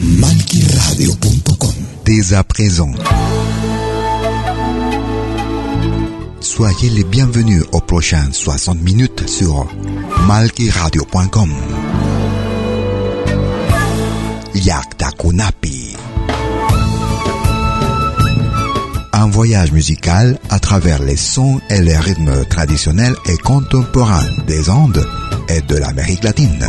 Malquiradio.com Dès à présent. Soyez les bienvenus aux prochaines 60 minutes sur malquiradio.com. Yakta Kunapi. Un voyage musical à travers les sons et les rythmes traditionnels et contemporains des Andes et de l'Amérique latine.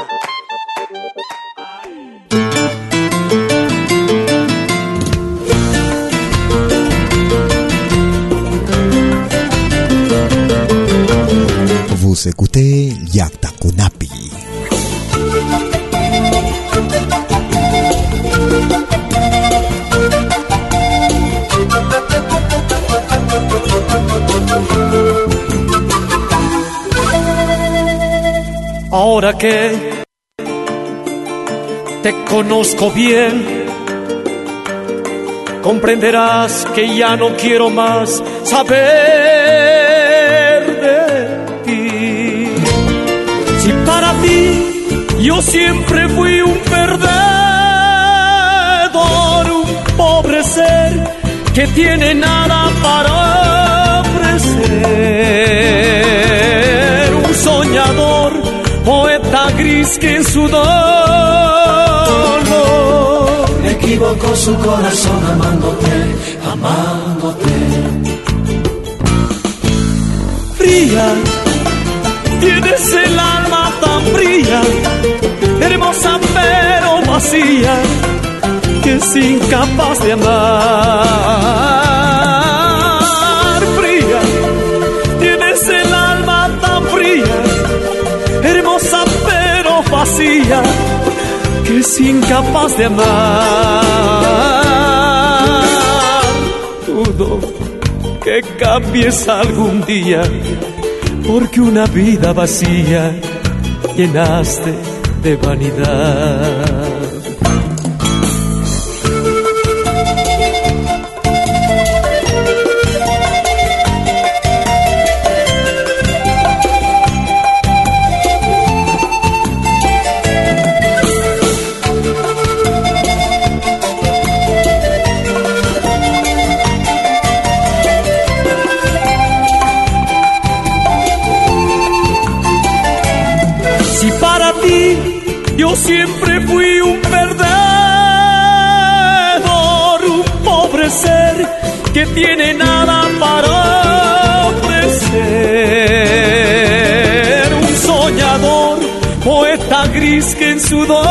Vous écoutez Yakta Kunapi. Ahora que te conozco bien, comprenderás que ya no quiero más saber ti yo siempre fui un perdedor, un pobre ser que tiene nada para ofrecer, un soñador, poeta gris que en su dolor equivocó su corazón amándote, amándote. fría. Tienes es incapaz de amar. Fría, tienes el alma tan fría, hermosa pero vacía, que es incapaz de amar. Dudo que cambies algún día, porque una vida vacía llenaste de vanidad. Gris que en su dolor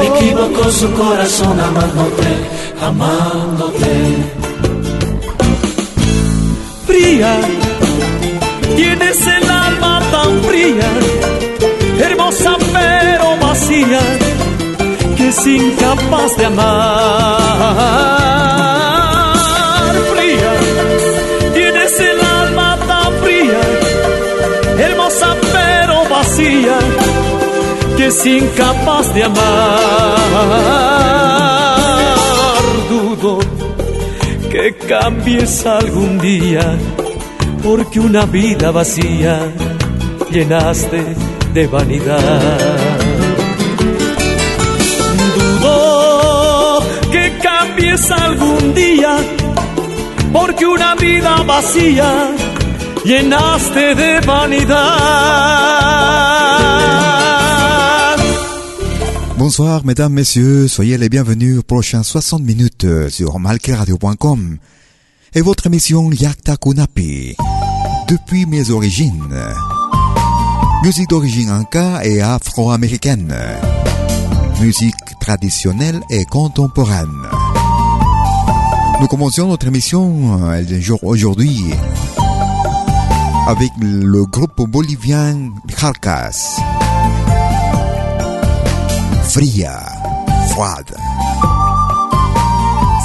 Me equivocó su corazón amándote, amándote. fría. Tienes el alma tan fría, hermosa pero vacía, que es incapaz de amar. Que es incapaz de amar. Dudo que cambies algún día, porque una vida vacía llenaste de vanidad. Dudo que cambies algún día, porque una vida vacía Bonsoir mesdames, messieurs, soyez les bienvenus aux prochaines 60 minutes euh, sur malqueradio.com et votre émission Yakta Kunapi. Depuis mes origines. Musique d'origine inca et afro-américaine. Musique traditionnelle et contemporaine. Nous commencions notre émission euh, jour aujourd'hui avec le groupe bolivien Jalcas. Fria, froide,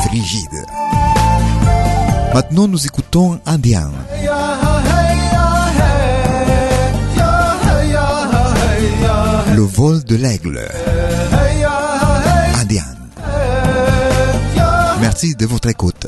frigide. Maintenant, nous écoutons Indien. Le vol de l'aigle. Indien. Merci de votre écoute.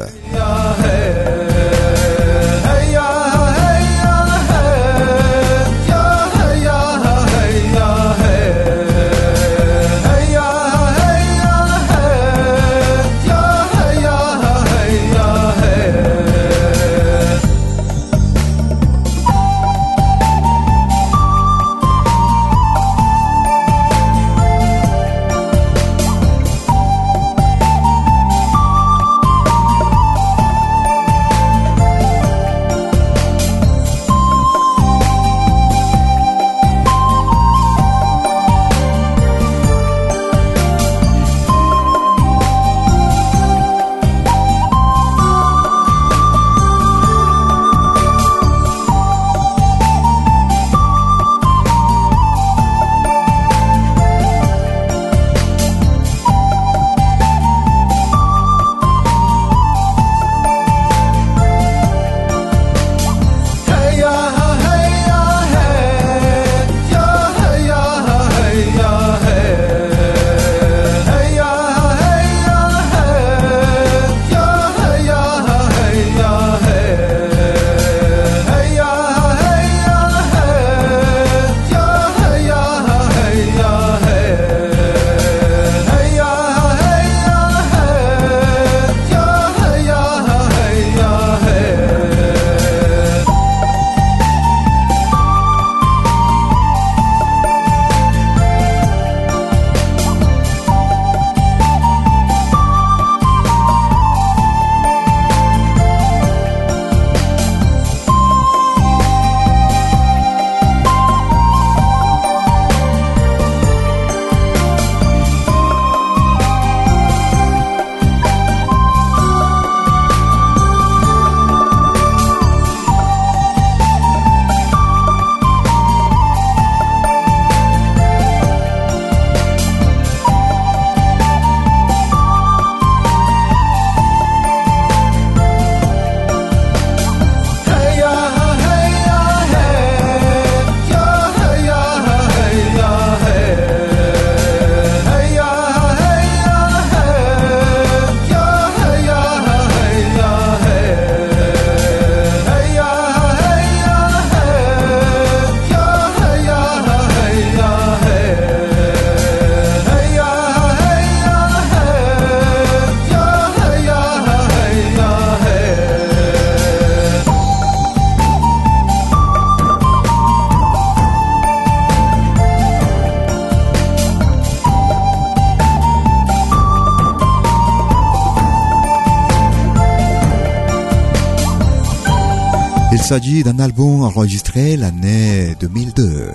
S'agit d'un album enregistré l'année 2002.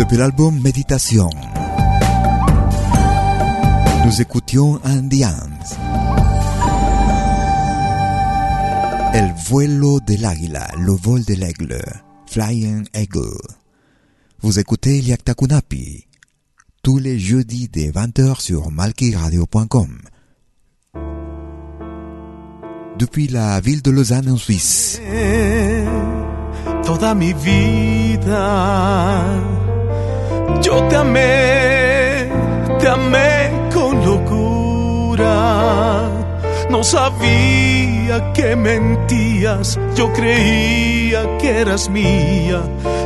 Depuis l'album Méditation, nous écoutions Indians. El vuelo del águila, le vol de l'aigle, Flying Eagle. Vous écoutez Liakta Kunapi, tous les jeudis dès 20h sur malkiradio.com depuis la ville de Lausanne en Suisse. Toda mi vida yo te amé, te amé con locura. No sabía que mentías, yo creía que eras mía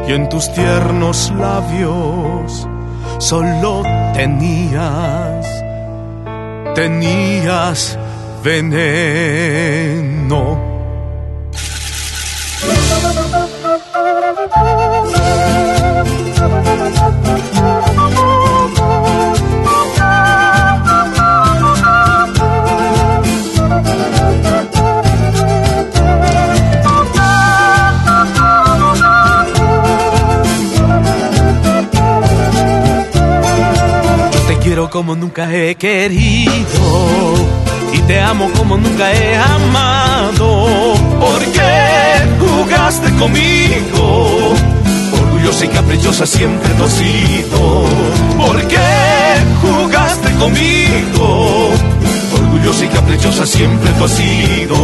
y en tus tiernos labios solo tenías, tenías veneno. Te quiero como nunca he querido y te amo como nunca he amado. ¿Por qué jugaste conmigo? Orgullosa y caprichosa siempre has sido. ¿Por qué jugaste conmigo? Orgullosa y caprichosa siempre tú has sido.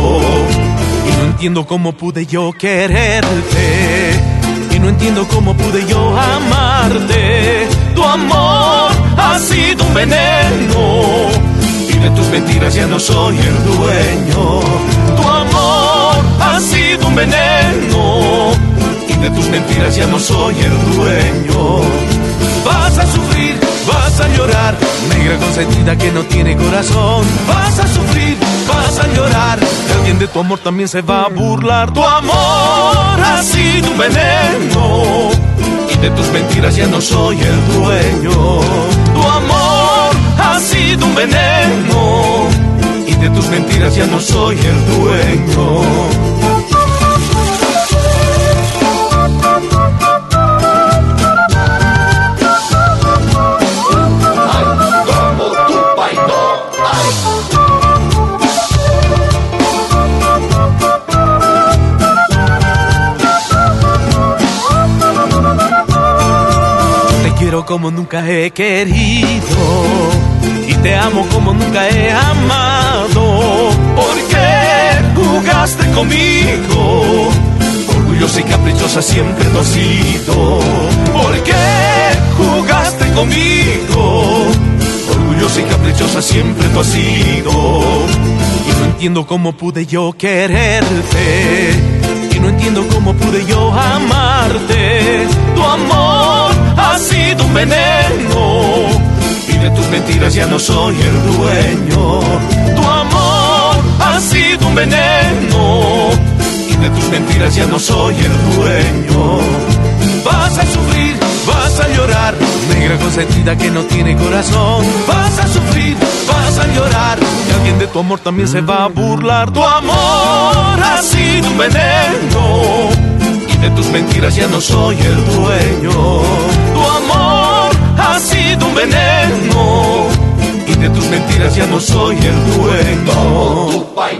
Y no entiendo cómo pude yo quererte. Y no entiendo cómo pude yo amarte. Tu amor ha sido un veneno. De tus mentiras ya no soy el dueño. Tu amor ha sido un veneno. Y de tus mentiras ya no soy el dueño. Vas a sufrir, vas a llorar, negra consentida que no tiene corazón. Vas a sufrir, vas a llorar, que alguien de tu amor también se va a burlar. Tu amor ha sido un veneno y de tus mentiras ya no soy el dueño. Tu amor sido un veneno y de tus mentiras ya no soy el dueño. Te quiero como nunca he querido te amo como nunca he amado. ¿Por qué jugaste conmigo? Orgullosa y caprichosa siempre tú has sido. ¿Por qué jugaste conmigo? Orgullosa y caprichosa siempre has sido. Y no entiendo cómo pude yo quererte. Y no entiendo cómo pude yo amarte. Tu amor ha sido un veneno. De tus mentiras ya no soy el dueño. Tu amor ha sido un veneno. Y de tus mentiras ya no soy el dueño. Vas a sufrir, vas a llorar, negra consentida que no tiene corazón. Vas a sufrir, vas a llorar, y alguien de tu amor también se va a burlar. Tu amor ha sido un veneno, de tus mentiras ya no soy el dueño. Tu amor ha sido un veneno, y de tus mentiras ya no soy el dueño. Vas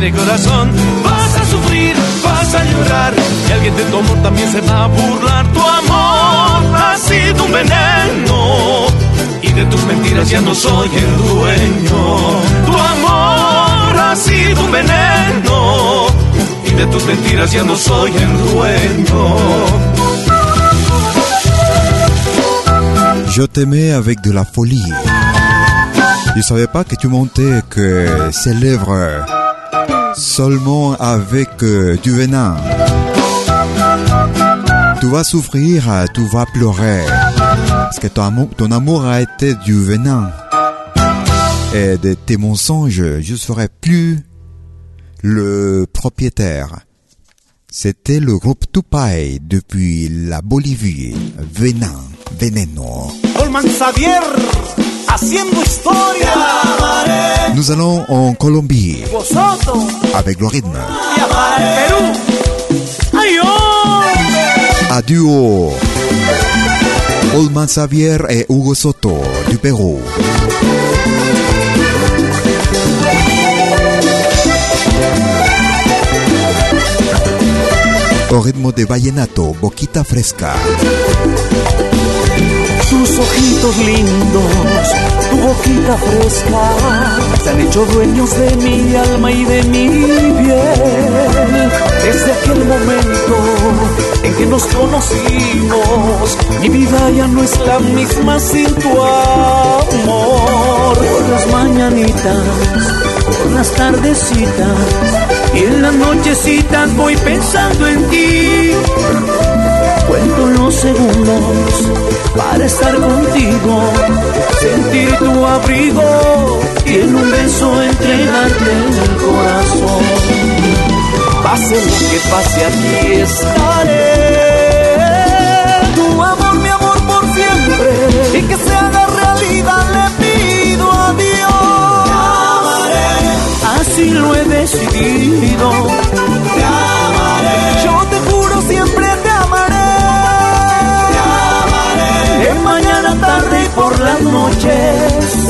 tiene corazón. Vas a sufrir, vas a llorar, y alguien de tu amor también se va a burlar. Tu amor ha sido un veneno, y de tus mentiras ya no soy el dueño. Tu amor ha sido un veneno, y de tus mentiras ya no soy el dueño. Je t'aimais avec de la folie. Je savais pas que tu montais que ses lèvres seulement avec euh, du venin. Tu vas souffrir, tu vas pleurer. Parce que ton amour, a été du venin. Et de tes mensonges, je serai plus le propriétaire. C'était le groupe Tupac depuis la Bolivie. Venin, veneno. Haciendo historia. Nous allons en Colombie avec le rythme. A duo. Olman Xavier et Hugo Soto du Pérou. Au ritmo de vallenato, boquita fresca. Tus ojitos lindos, tu boquita fresca, se han hecho dueños de mi alma y de mi piel. Desde aquel momento en que nos conocimos, mi vida ya no es la misma sin tu amor. Por las mañanitas, por las tardecitas y en las nochecitas voy pensando en ti. Cuento los segundos para estar contigo, sentir tu abrigo y en un beso entregarte el corazón. Pase lo que pase, aquí estaré. Tu amor, mi amor por siempre y que se haga realidad le pido a Dios. Así lo he decidido. Por las noches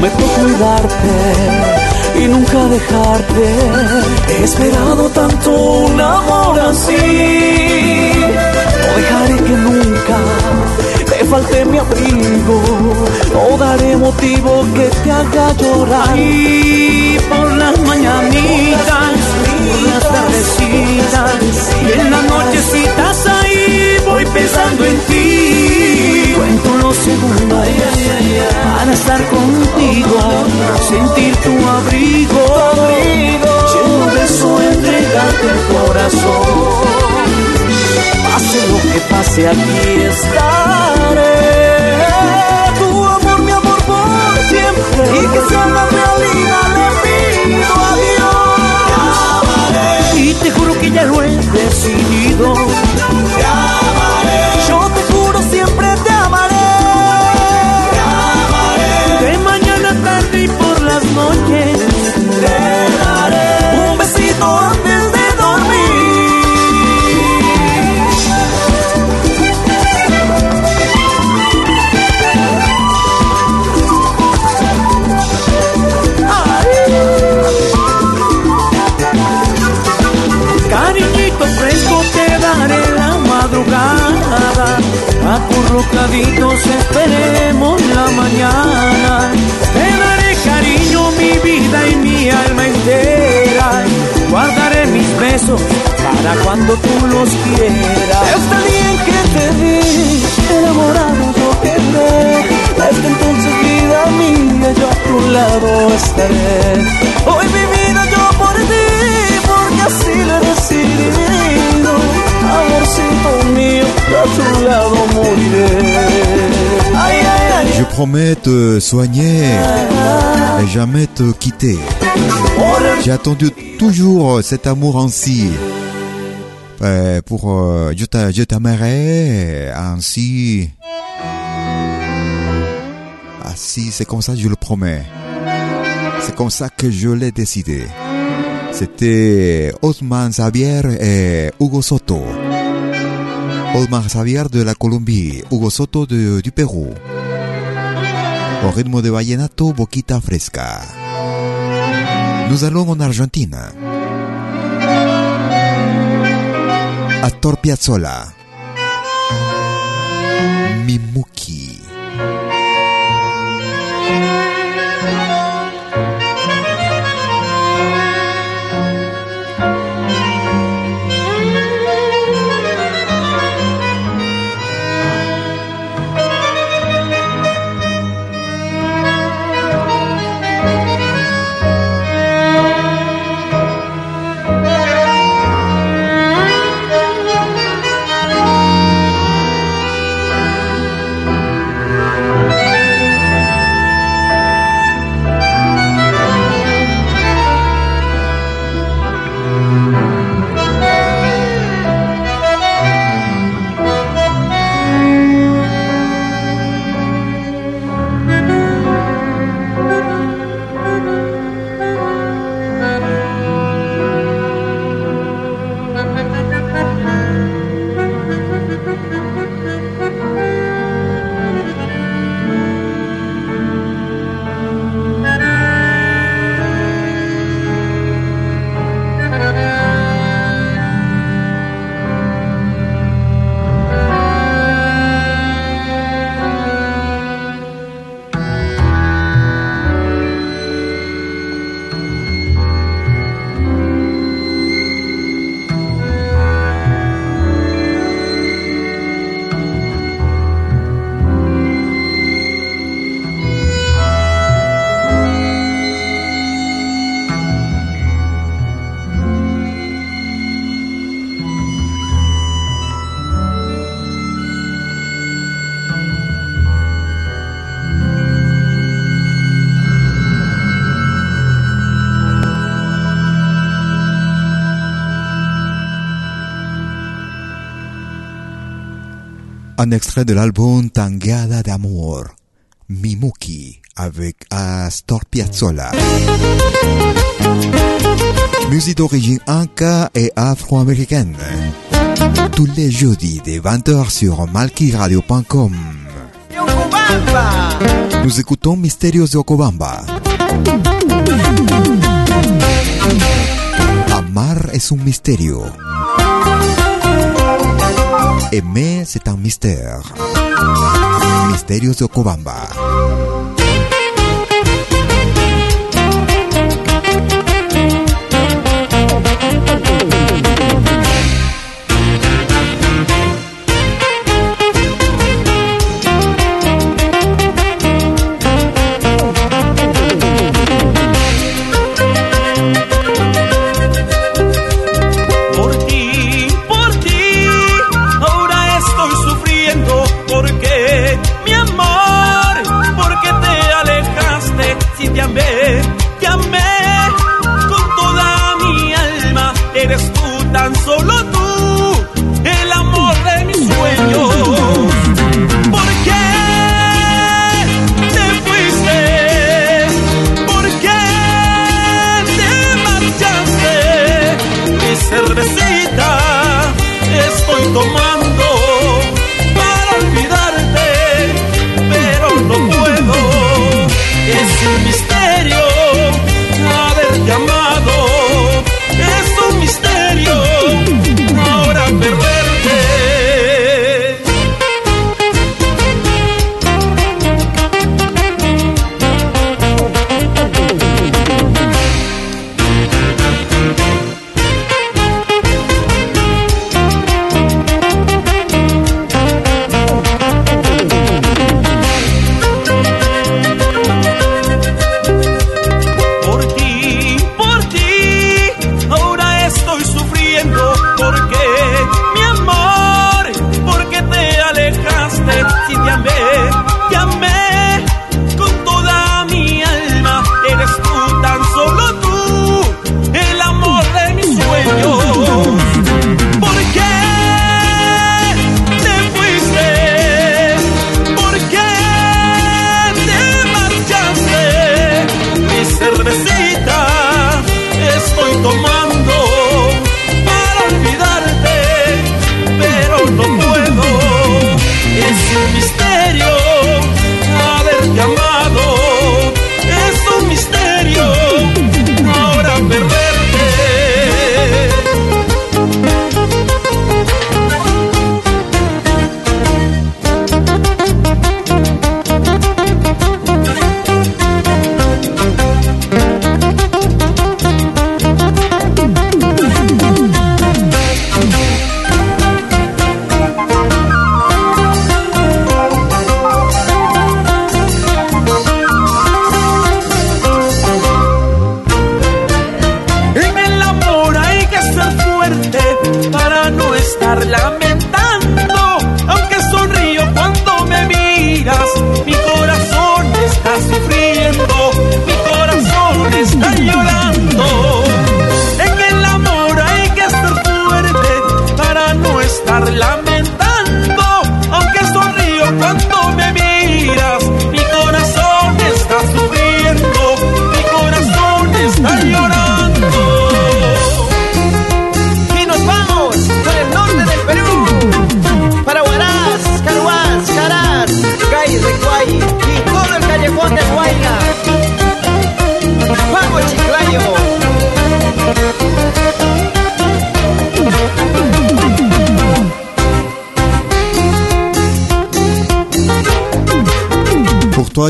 Prometo cuidarte y nunca dejarte. He esperado tanto un amor así. No dejaré que nunca te falte mi abrigo. No daré motivo que te haga llorar. Y por las mañanitas, por las tardecitas y en las nochecitas ahí voy pensando en ti. Los segundos para estar contigo, sentir tu abrigo, lleno de beso, entregarte el corazón. Pase lo que pase, aquí estaré. Tu amor, mi amor, por siempre. Y que sea la realidad, le pido a Dios. Y te juro que ya lo he decidido. Te amaré. Yo te por promets te soigner et jamais te quitter. J'ai attendu toujours cet amour ainsi. Euh, pour euh, je t'a- je t'aimerai ainsi. Ainsi, c'est comme ça je le promets. C'est comme ça que je l'ai décidé. C'était Osman Xavier et Hugo Soto. Osman Xavier de la Colombie, Hugo Soto de- du Pérou. Au rythme de vallenato Boquita Fresca. Nous allons en Argentine. Astor Piazzolla. Mimuki. un extrait de l'album Tangada d'amour, Mimuki, avec Astor Piazzolla. Musique d'origine inca et afro-américaine. Tous les jeudis des 20h sur malkiradio.com. Nous écoutons Mysterios de Ocobamba. Amar es un misterio. Aimer, c'est un mystère. Misterios de Ocobamba.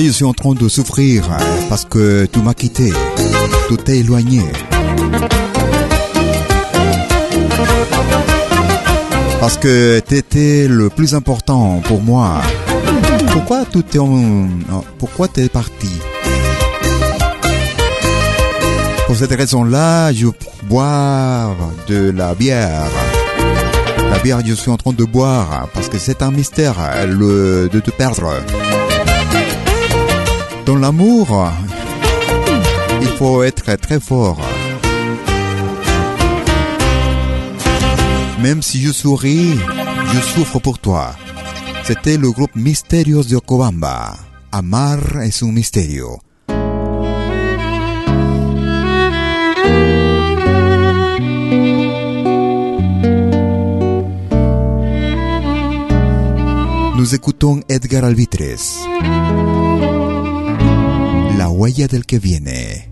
je suis en train de souffrir parce que tu m'as quitté, tu t'es éloigné. Parce que t'étais le plus important pour moi. Pourquoi tout est en... Pourquoi t'es parti? Pour cette raison-là, je bois de la bière. La bière, je suis en train de boire parce que c'est un mystère le, de te perdre. Dans l'amour, il faut être très fort. Même si je souris, je souffre pour toi. C'était le groupe Mysterios de Cobamba. Amar es un misterio. Nous écoutons Edgar Alvitres. La huella del que viene.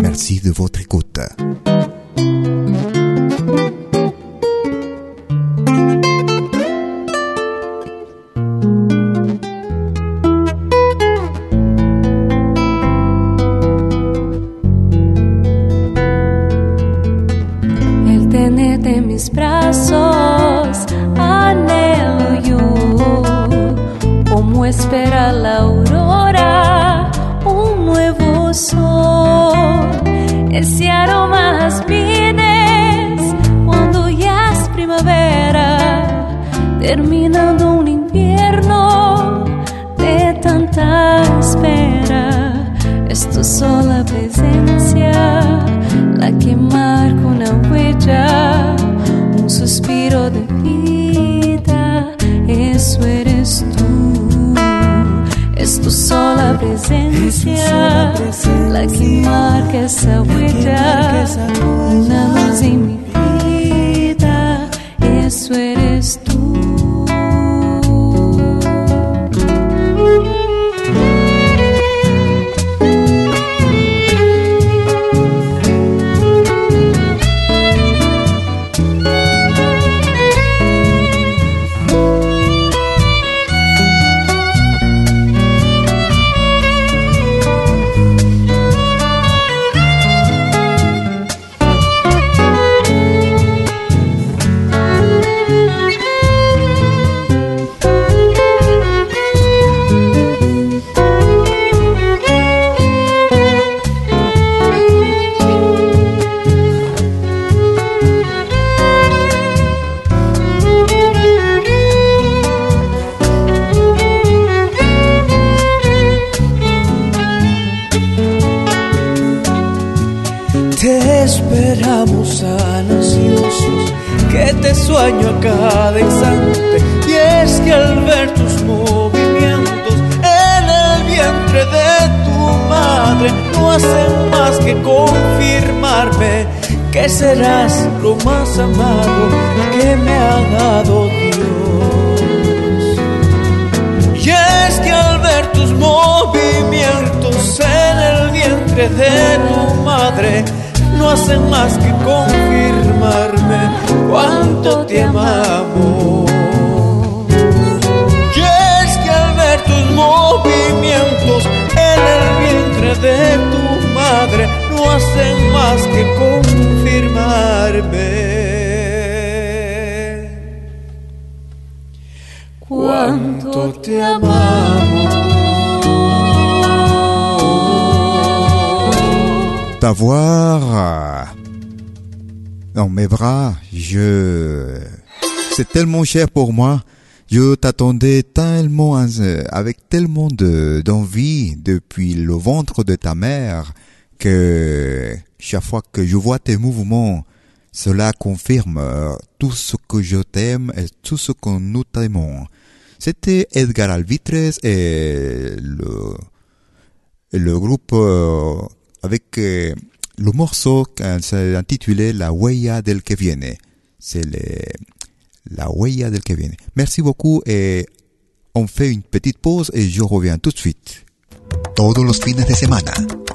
Merci de votre écoute. Serás lo más amado que me ha dado Dios. Y es que al ver tus movimientos en el vientre de tu madre, no hacen más que confirmarme cuánto te amamos. Y es que al ver tus movimientos en el vientre de tu madre, hacen más que te amamos. T'avoir dans mes bras, je... C'est tellement cher pour moi. Je t'attendais tellement, euh, avec tellement de, d'envie depuis le ventre de ta mère que chaque fois que je vois tes mouvements, cela confirme euh, tout ce que je t'aime et tout ce que nous t'aimons. C'était Edgar Alvitres et le, le groupe euh, avec euh, le morceau s'est intitulé La huella del que viene. C'est la huella del que viene. Merci beaucoup et on fait une petite pause et je reviens tout de suite. Todos los fines de semana,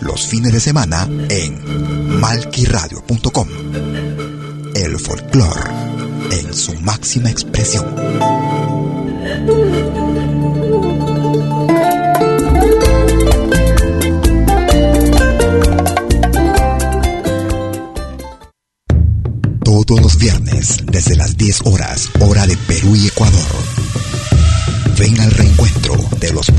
Los fines de semana en malquiradio.com. El folclore en su máxima expresión. Todos los viernes, desde las 10 horas, hora de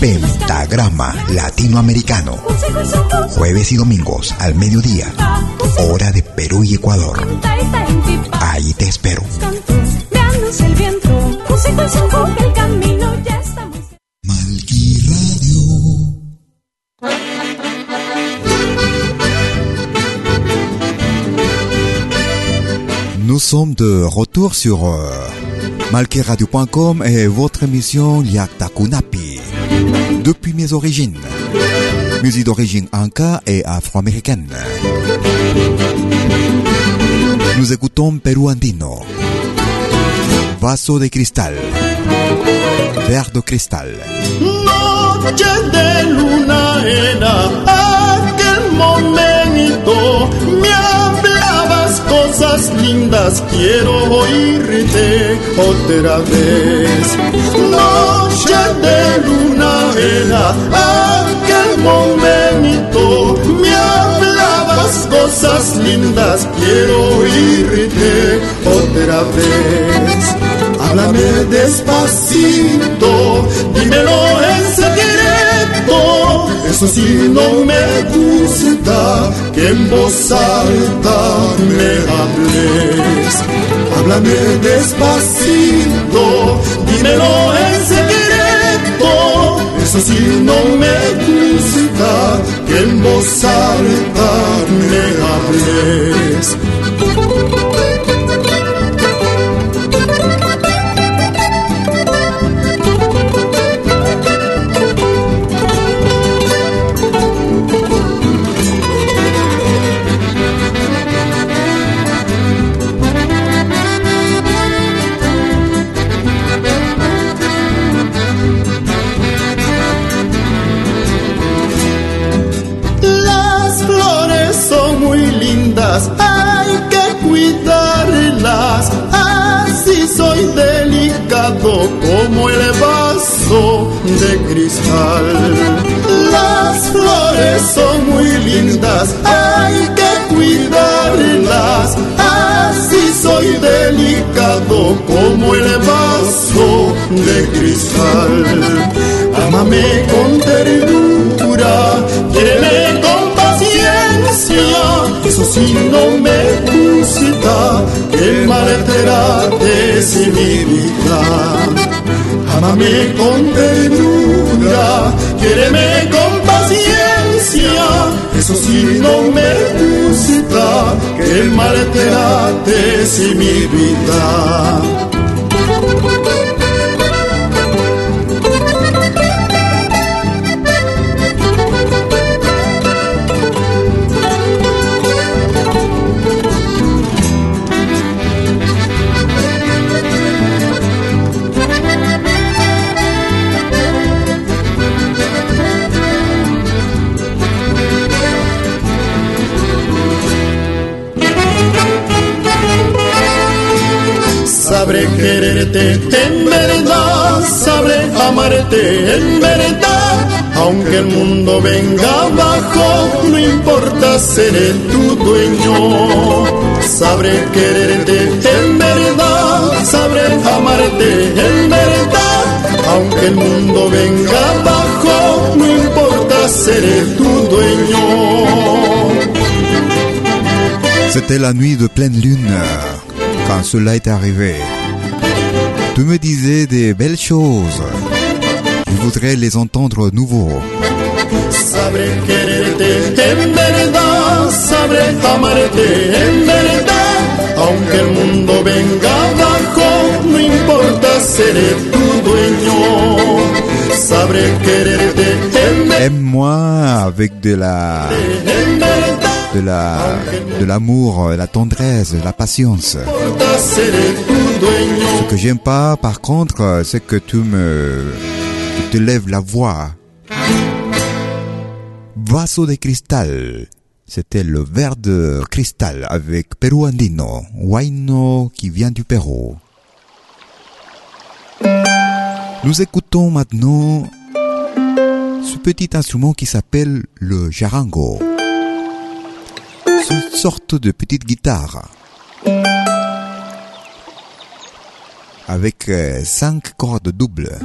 Pentagrama Latinoamericano. Jueves y domingos al mediodía. Hora de Perú y Ecuador. Ahí te espero. Nous sommes de retour sur euh, malqueradio.com et votre émission Yakta Kunapi. Depuis mes origines. Musique d'origine inca et afro-américaine. Nous écoutons Perú Andino. Vaso de cristal. Verre de cristal. Noche de luna. Me cosas lindas, quiero oírte otra vez. Noche de luna era aquel momento. Me hablabas cosas lindas, quiero oírte otra vez. Háblame despacito, dímelo en secreto. Eso sí no me gusta que en voz alta me hables. Háblame despacito, dímelo en secreto. Eso sí no me gusta que en voz alta me hables. Como el vaso de cristal. Las flores son muy lindas, hay que cuidarlas. Así delicado como el vaso de cristal. Amame con ternura, quiéreme con paciencia, eso sí no me que maltrate mi vida. Amame con ternura, quiéreme con paciencia, eso sí no me gusta, que maltrate mi vida. Amarte en verdad. Aunque el mundo venga abajo, no importa, seré tu dueño. Sabré quererte en verdad, sabré amarte en verdad. Aunque el mundo venga abajo, no importa, seré tu dueño. C'était la nuit de pleine lune quand cela est arrivé. Tu me disais des belles choses. Je voudrais les entendre nouveau. Sabré quererte en verdad, sabré amarte en verdad. Aunque el mundo venga abajo, no importa, seré tu dueño. Sabré quererte en verdad. Aime-moi avec de la de la de l'amour, la tendresse, la patience. Ce que j'aime pas, par contre, c'est que tu me te lèves la voix. Vaso de cristal. C'était le verre de cristal avec Perú Andino, Huayno qui vient du Pérou. Nous écoutons maintenant ce petit instrument qui s'appelle le jarango. C'est une sorte de petite guitare avec euh, cinq cordes doubles.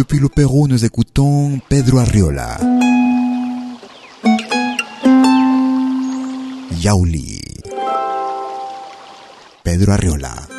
Depuis le Pérou, nous écoutons Pedro Arriola. Yauli. Pedro Arriola.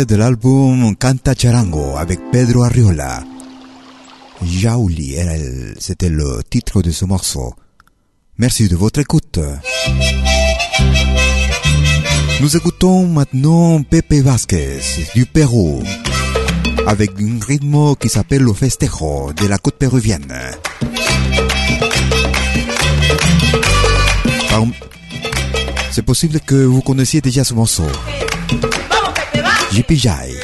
extrait de l'album Canta Charango avec Pedro Arriola. Jauli, c'était le titre de ce morceau. Merci de votre écoute. Nous écoutons maintenant Pepe Vasquez du Pérou avec un rythme qui s'appelle le festejo de la côte péruvienne. C'est possible que vous connaissiez déjà ce morceau. Jipijai.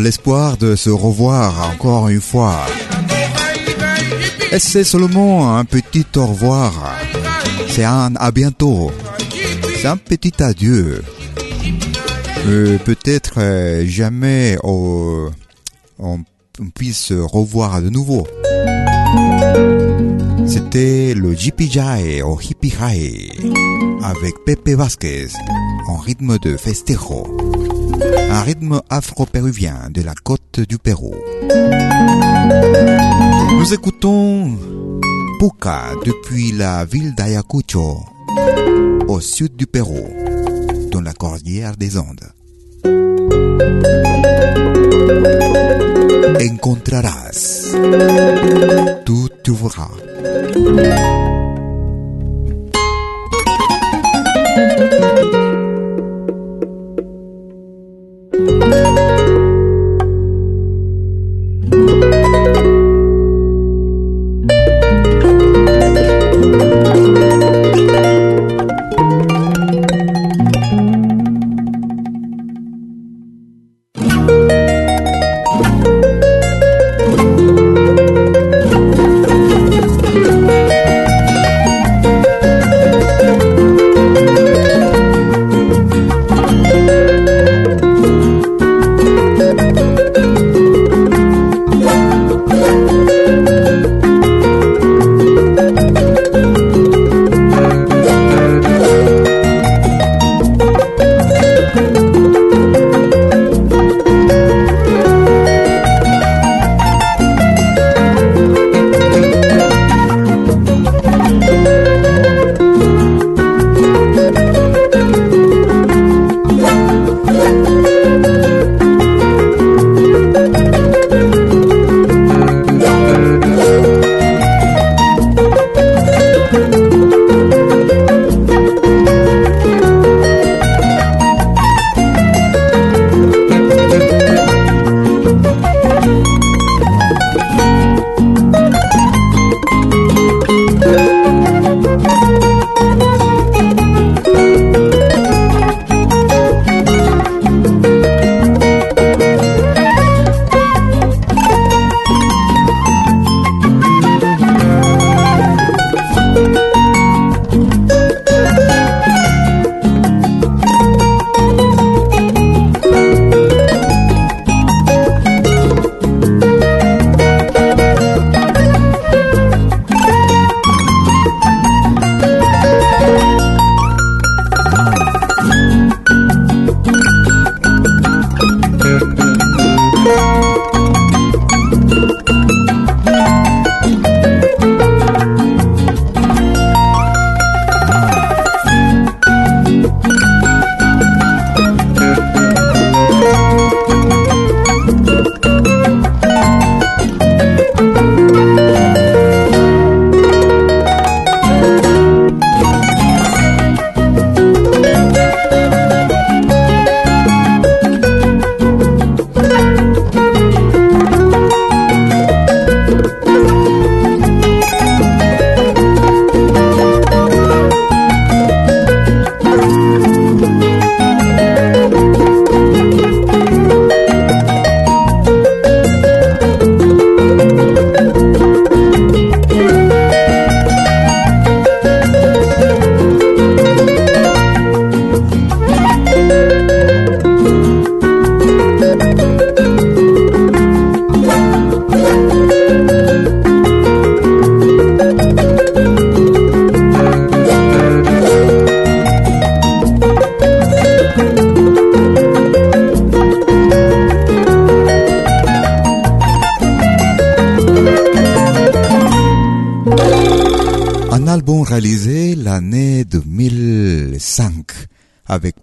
l'espoir de se revoir encore une fois. Et c'est seulement un petit au revoir. C'est un à bientôt. C'est un petit adieu. Euh, peut-être euh, jamais on, puisse se revoir de nouveau. C'était le JPJ au Hippie High avec Pepe Vasquez en rythme de festejo un rythme afro-péruvien de la côte du Pérou. Nous écoutons Puka depuis la ville d'Ayacucho, au sud du Pérou, dans la cordillère des Andes. Encontrarás, tout tu verras.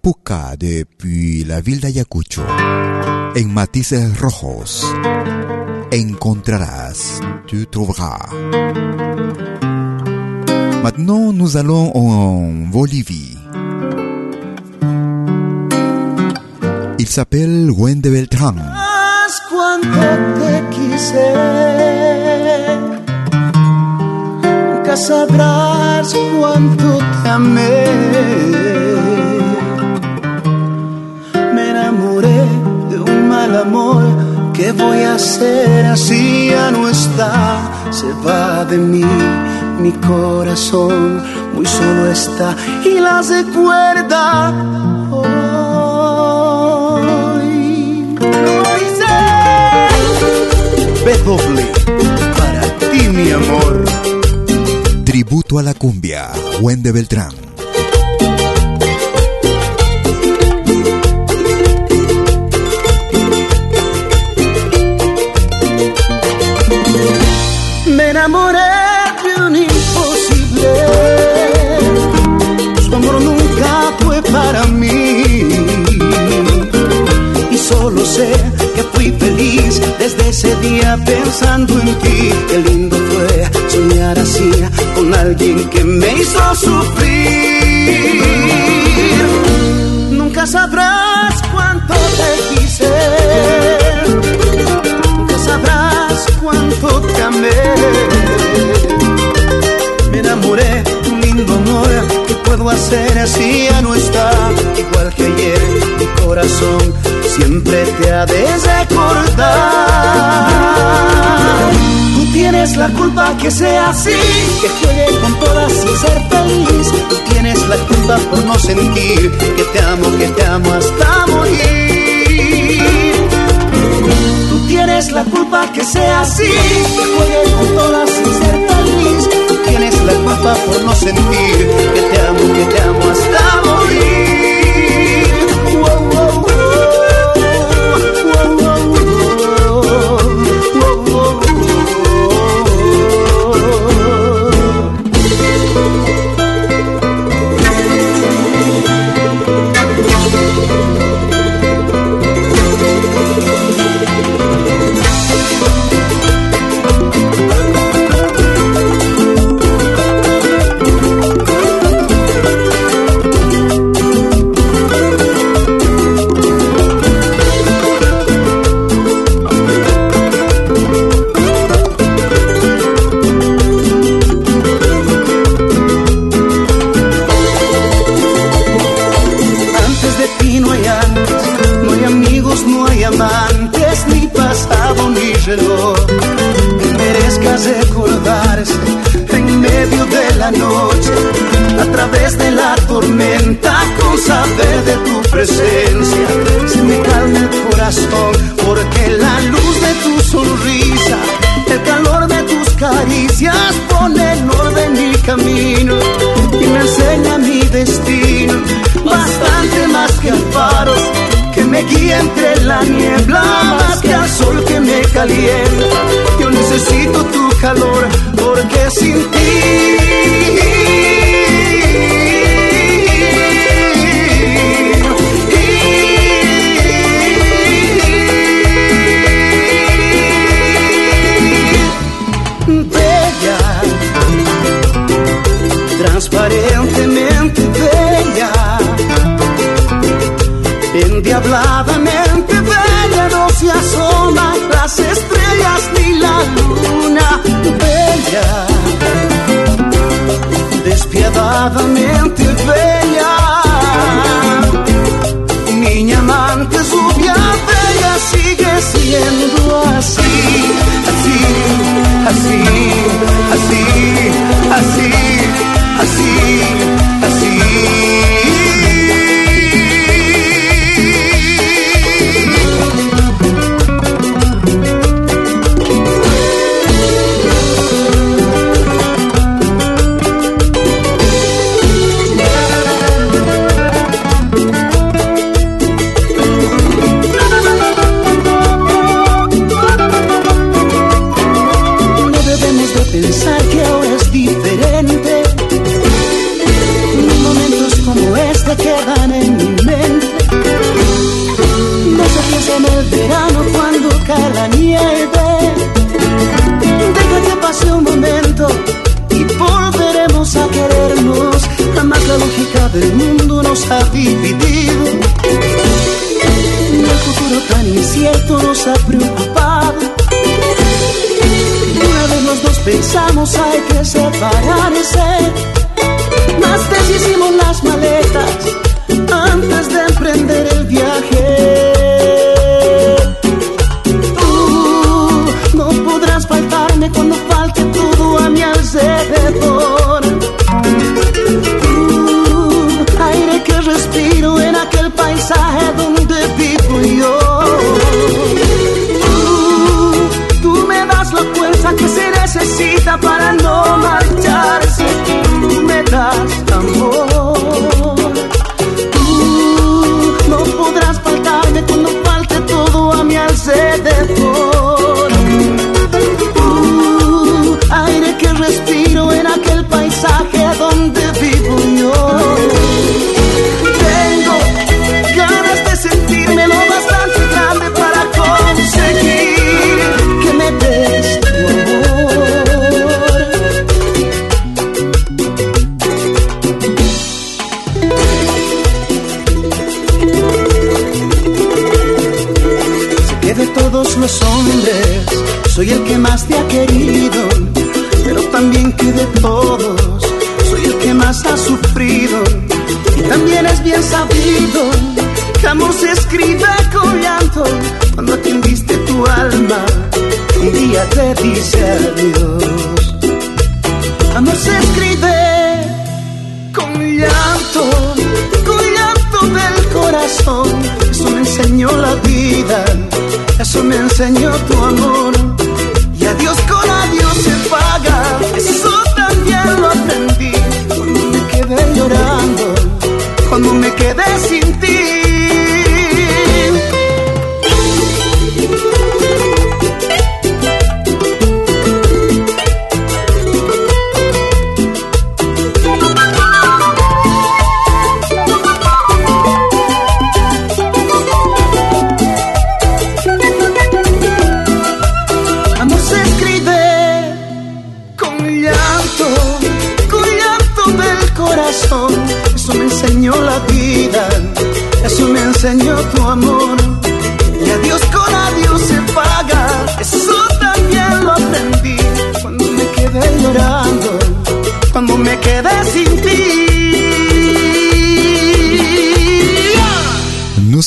Puka depuis la ville d'Ayacucho. En matices rojos, encontrarás, tu trouveras. Maintenant, nous allons en Bolivie. Il s'appelle Wende Beltrán. Sabrás cuánto te amé. ¿Qué voy a hacer así ya no está? Se va de mí mi corazón, muy solo está y las recuerda. Hoy lo hice. B-doble, para ti mi amor. Tributo a la cumbia, Wende Beltrán. Me enamoré de un imposible. Su amor nunca fue para mí. Y solo sé que fui feliz desde ese día pensando en ti. Qué lindo fue soñar así con alguien que me hizo sufrir. Nunca sabrás cuánto te quise. Me enamoré de un lindo amor. ¿Qué puedo hacer así ya no está? Igual que ayer, mi corazón siempre te ha de recordar. Tú tienes la culpa que sea así, que juegue con todas sin ser feliz. Tú tienes la culpa por no sentir que te amo, que te amo hasta morir. Tienes la culpa que sea así, juegue con todas sin ser feliz. Tú tienes la culpa por no sentir que te amo, que te amo hasta morir. Amigos, no hay amantes, ni pasado ni reloj. Que merezcas recordarse en medio de la noche, a través de la tormenta, con saber de tu presencia. Se me calma el corazón, porque la luz de tu sonrisa, el calor de tus caricias, pone en orden mi camino y me enseña mi destino. Bastante más que al faro me guía entre la niebla, más que al sol que me calienta. Yo necesito tu calor porque sin ti. Bella, despiadadamente bella, niña amante, rubia, bella, sigue siendo así, así, así, así, así, así. Del mundo nos ha dividido. El futuro tan incierto nos ha preocupado. Una vez los dos pensamos hay que separarse. Más deshicimos las maletas antes de emprender el viaje. Tú no podrás faltarme cuando falte todo a mi alrededor. Para no marcharse. Los hombres soy el que más te ha querido, pero también que de todos soy el que más ha sufrido. Y también es bien sabido que amor se escribe con llanto cuando a quien diste tu alma un día te dice adiós. Amor se escribe con llanto, con llanto del corazón. Eso me enseñó la vida, eso me enseñó tu amor. Y adiós con adiós se paga, eso también lo aprendí. Cuando me quedé llorando, cuando me quedé sin ti.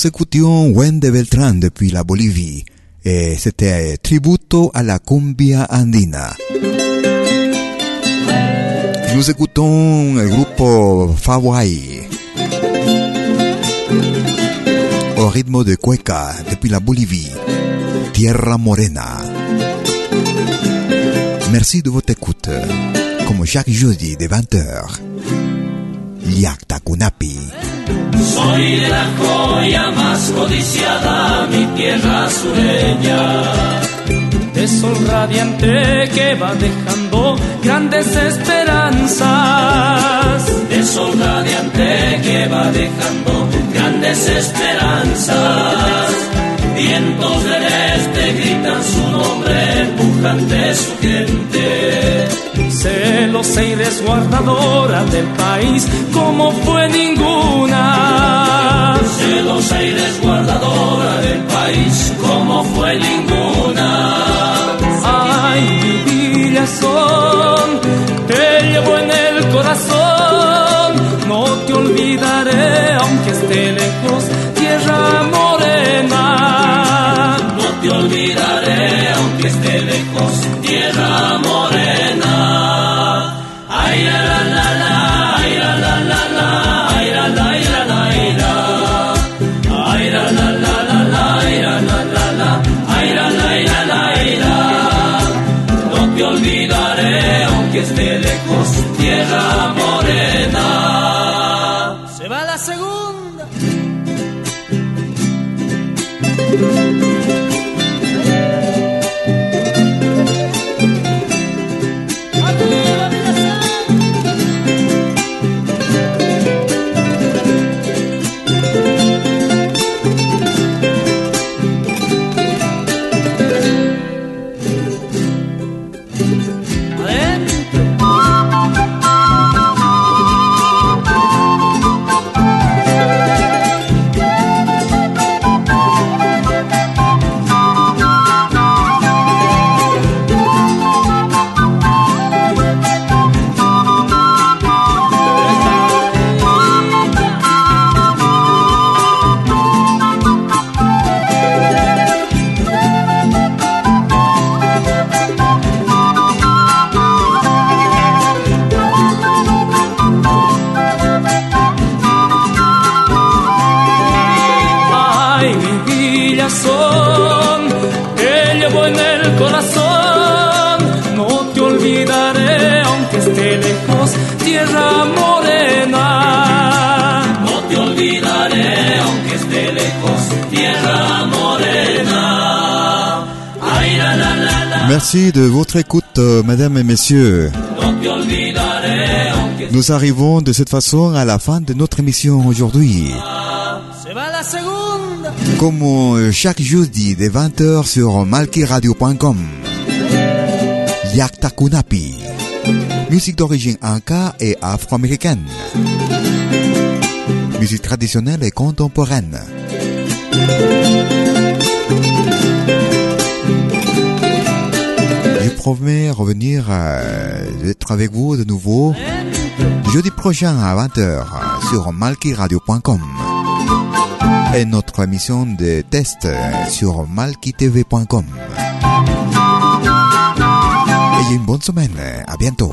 Nous écoutions Wendy Beltrán depuis la Bolivie et c'était tributo à la cumbia andina. Nous écoutons le groupe Fawai au rythme de cueca depuis la Bolivie, Tierra Morena. Merci de votre écoute. Comme chaque jeudi de 20h, Liakta Kunapi. Soy de la joya más codiciada, mi tierra sureña. de sol radiante que va dejando grandes esperanzas. De sol radiante que va dejando grandes esperanzas. Vientos del este gritan su nombre, pujante su gente. celosa y resguardadora del país como fue ninguna. Celosa y resguardadora del país como fue ninguna. Tierra morena. Ay, la la la ay, la la la la, la la la la ay, la. La la la la la, la la la la, ay, la la la la la. No te olvidaré aunque esté lejos, tierra morena. Se va la segunda. Mesdames et messieurs. Nous arrivons de cette façon à la fin de notre émission aujourd'hui. Comme euh, chaque jeudi de 20h sur malkiradio.com. Yaktakunapi. Musique d'origine inca et afro-américaine. Musique traditionnelle et contemporaine. Promets revenir euh, être avec vous de nouveau jeudi prochain à 20h sur malkiradio.com et notre émission de test sur malkitv.com. Et une bonne semaine. À bientôt.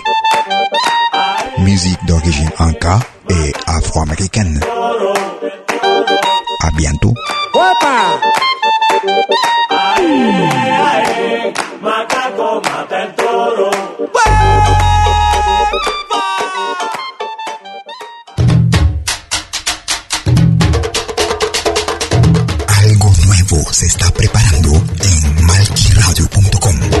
Musique d'origine inca et afro-américaine. À bientôt. Algo nuevo se está preparando en malquiradio.com.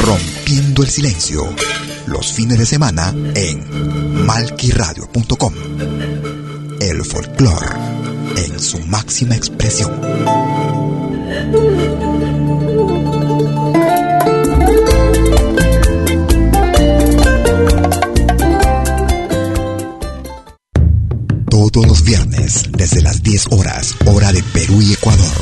Rompiendo el Silencio. Los fines de semana en malquiradio.com. El folclore en su máxima expresión. Todos los viernes, desde las 10 horas, hora de Perú y Ecuador.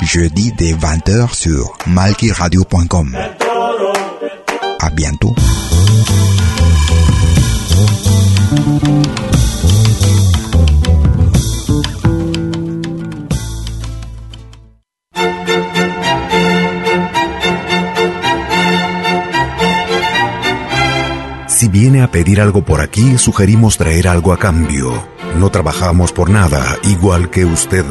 Jeudi dès 20h sur malkiradio.com. À bientôt. Si viene a pedir algo por aquí, sugerimos traer algo a cambio. No trabajamos por nada, igual que usted.